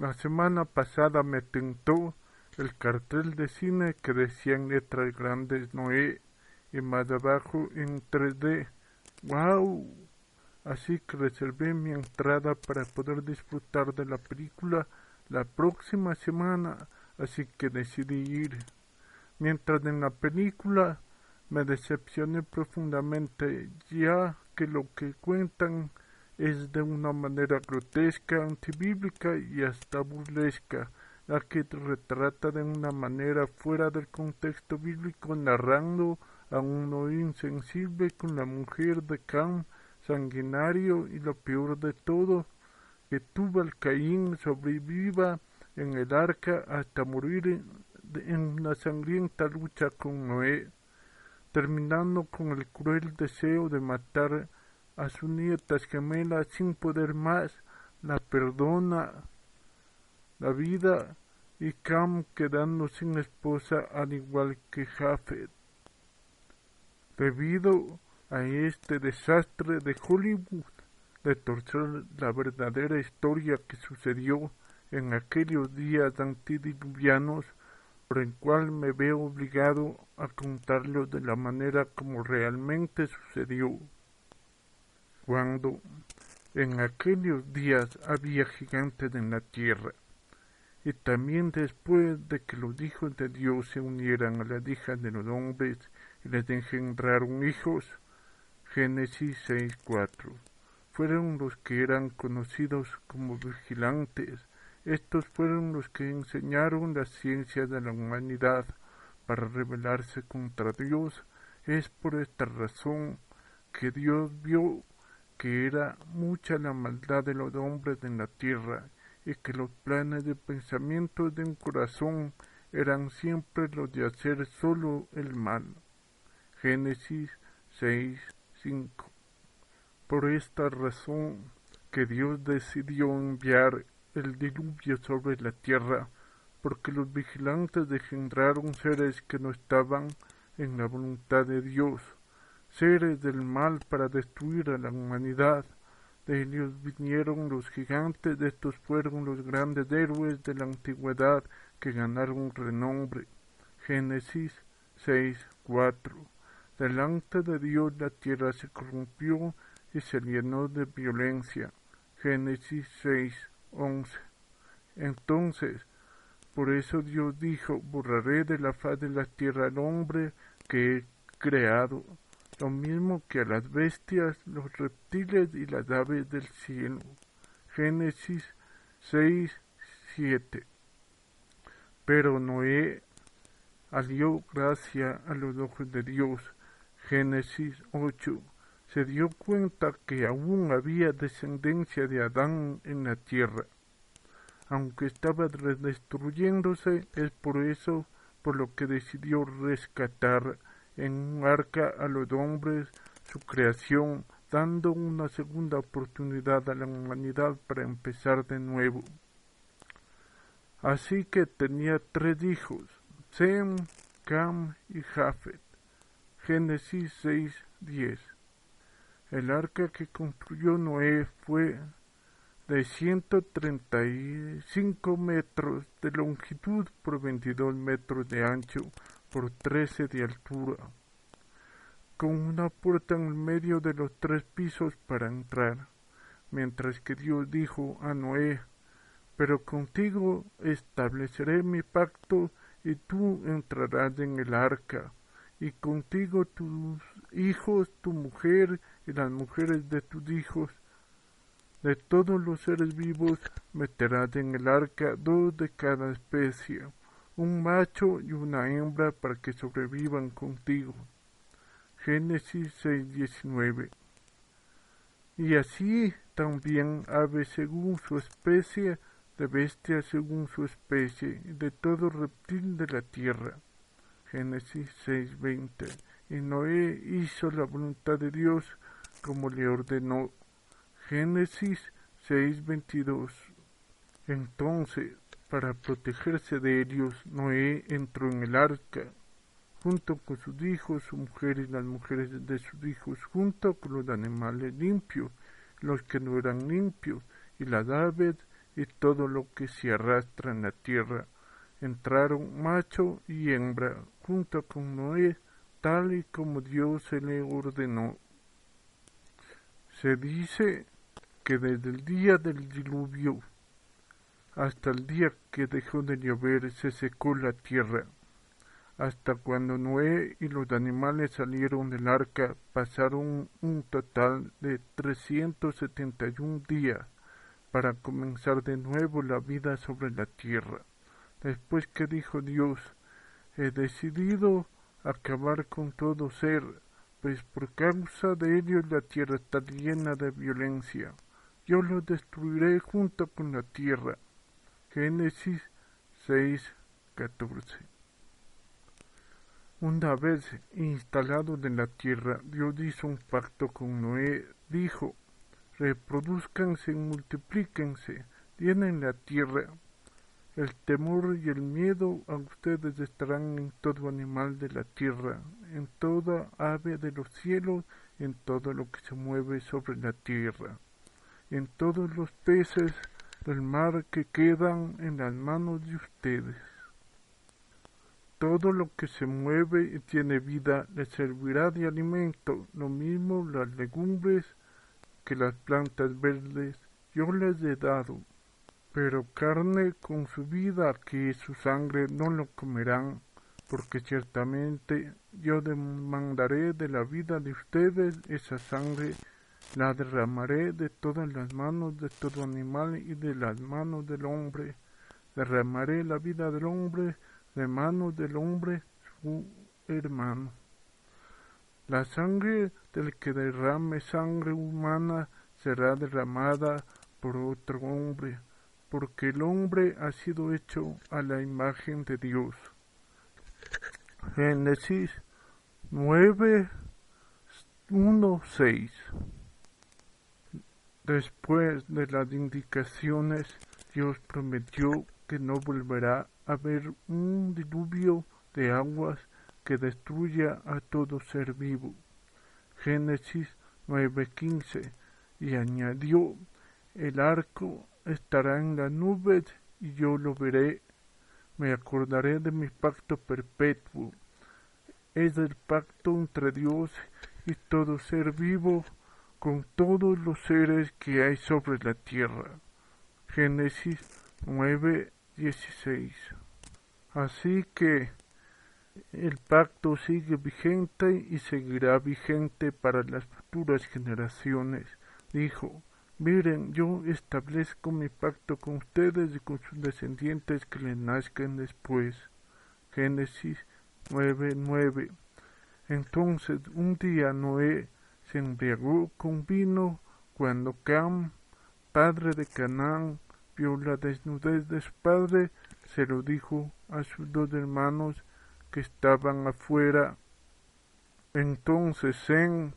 La semana pasada me tentó el cartel de cine que decía en letras grandes Noé y más abajo en 3D. ¡Wow! Así que reservé mi entrada para poder disfrutar de la película la próxima semana, así que decidí ir. Mientras en la película me decepcioné profundamente, ya que lo que cuentan es de una manera grotesca, antibíblica y hasta burlesca, la que retrata de una manera fuera del contexto bíblico narrando a uno insensible con la mujer de Cam, sanguinario y lo peor de todo, que Tubal Caín sobreviva en el arca hasta morir en una sangrienta lucha con Noé, terminando con el cruel deseo de matar a su nieta gemela sin poder más, la perdona la vida y Cam quedando sin esposa al igual que Jafet. Debido a este desastre de Hollywood, de torcer la verdadera historia que sucedió en aquellos días antidiluvianos, por el cual me veo obligado a contarlo de la manera como realmente sucedió cuando en aquellos días había gigantes en la tierra, y también después de que los hijos de Dios se unieran a las hijas de los hombres y les engendraron hijos, Génesis 6.4, fueron los que eran conocidos como vigilantes, estos fueron los que enseñaron las ciencias de la humanidad para rebelarse contra Dios, es por esta razón que Dios vio que era mucha la maldad de los hombres en la tierra y que los planes de pensamiento de un corazón eran siempre los de hacer solo el mal. Génesis 6, 5. Por esta razón que Dios decidió enviar el diluvio sobre la tierra, porque los vigilantes engendraron seres que no estaban en la voluntad de Dios, seres del mal para destruir a la humanidad. De ellos vinieron los gigantes, estos fueron los grandes héroes de la antigüedad que ganaron renombre. Génesis 6, 4. Delante de Dios la tierra se corrompió y se llenó de violencia. Génesis 6, 11. Entonces, por eso Dios dijo, borraré de la faz de la tierra al hombre que he creado lo mismo que a las bestias, los reptiles y las aves del cielo. Génesis 6, 7. Pero Noé halló gracia a los ojos de Dios. Génesis 8. Se dio cuenta que aún había descendencia de Adán en la tierra. Aunque estaba destruyéndose, es por eso por lo que decidió rescatar en un arca a los hombres su creación, dando una segunda oportunidad a la humanidad para empezar de nuevo. Así que tenía tres hijos, Sem, Cam y Jafet. Génesis 6:10. El arca que construyó Noé fue de 135 metros de longitud por 22 metros de ancho por trece de altura, con una puerta en el medio de los tres pisos para entrar, mientras que Dios dijo a Noé, pero contigo estableceré mi pacto y tú entrarás en el arca, y contigo tus hijos, tu mujer y las mujeres de tus hijos, de todos los seres vivos meterás en el arca dos de cada especie un macho y una hembra para que sobrevivan contigo. Génesis 6:19 y así también ave según su especie, de bestia según su especie, de todo reptil de la tierra. Génesis 6:20. Y Noé hizo la voluntad de Dios como le ordenó. Génesis 6:22. Entonces, para protegerse de ellos, Noé entró en el arca, junto con sus hijos, sus mujeres las mujeres de sus hijos, junto con los animales limpios, los que no eran limpios, y las aves y todo lo que se arrastra en la tierra. Entraron macho y hembra junto con Noé, tal y como Dios se le ordenó. Se dice que desde el día del diluvio hasta el día que dejó de llover se secó la tierra. Hasta cuando Noé y los animales salieron del arca pasaron un total de 371 días para comenzar de nuevo la vida sobre la tierra. Después que dijo Dios, he decidido acabar con todo ser, pues por causa de ellos la tierra está llena de violencia. Yo lo destruiré junto con la tierra. Génesis 6, 14. Una vez instalados en la tierra, Dios hizo un pacto con Noé. Dijo, reproduzcanse multiplíquense, llenen la tierra. El temor y el miedo a ustedes estarán en todo animal de la tierra, en toda ave de los cielos, en todo lo que se mueve sobre la tierra, en todos los peces del mar que quedan en las manos de ustedes. Todo lo que se mueve y tiene vida le servirá de alimento, lo mismo las legumbres que las plantas verdes yo les he dado. Pero carne con su vida que su sangre no lo comerán, porque ciertamente yo demandaré de la vida de ustedes esa sangre, la derramaré de todas las manos de todo animal y de las manos del hombre, derramaré la vida del hombre de manos del hombre su hermano. La sangre del que derrame sangre humana será derramada por otro hombre, porque el hombre ha sido hecho a la imagen de Dios. Génesis 9, 1, 6. Después de las indicaciones, Dios prometió que no volverá haber un diluvio de aguas que destruya a todo ser vivo. Génesis 9:15 y añadió, el arco estará en las nubes y yo lo veré, me acordaré de mi pacto perpetuo. Es el pacto entre Dios y todo ser vivo con todos los seres que hay sobre la tierra. Génesis 9, 16. Así que el pacto sigue vigente y seguirá vigente para las futuras generaciones. Dijo, miren, yo establezco mi pacto con ustedes y con sus descendientes que le nazcan después. Génesis 9:9. Entonces un día Noé se embriagó con vino cuando Cam, padre de Canaán, vio la desnudez de su padre, se lo dijo a sus dos hermanos que estaban afuera. Entonces Zen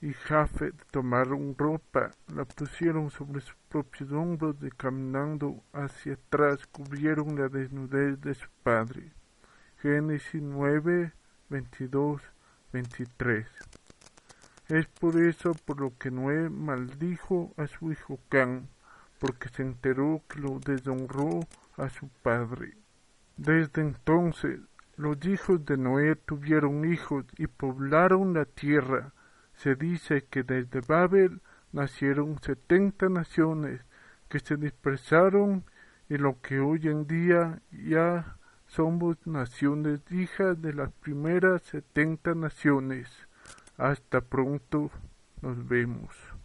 y Jafet tomaron ropa, la pusieron sobre sus propios hombros y caminando hacia atrás cubrieron la desnudez de su padre. Génesis 9, 22, 23. Es por eso por lo que Noé maldijo a su hijo Can, porque se enteró que lo deshonró a su padre. Desde entonces los hijos de Noé tuvieron hijos y poblaron la tierra. Se dice que desde Babel nacieron setenta naciones que se dispersaron y lo que hoy en día ya somos naciones hijas de las primeras setenta naciones. Hasta pronto, nos vemos.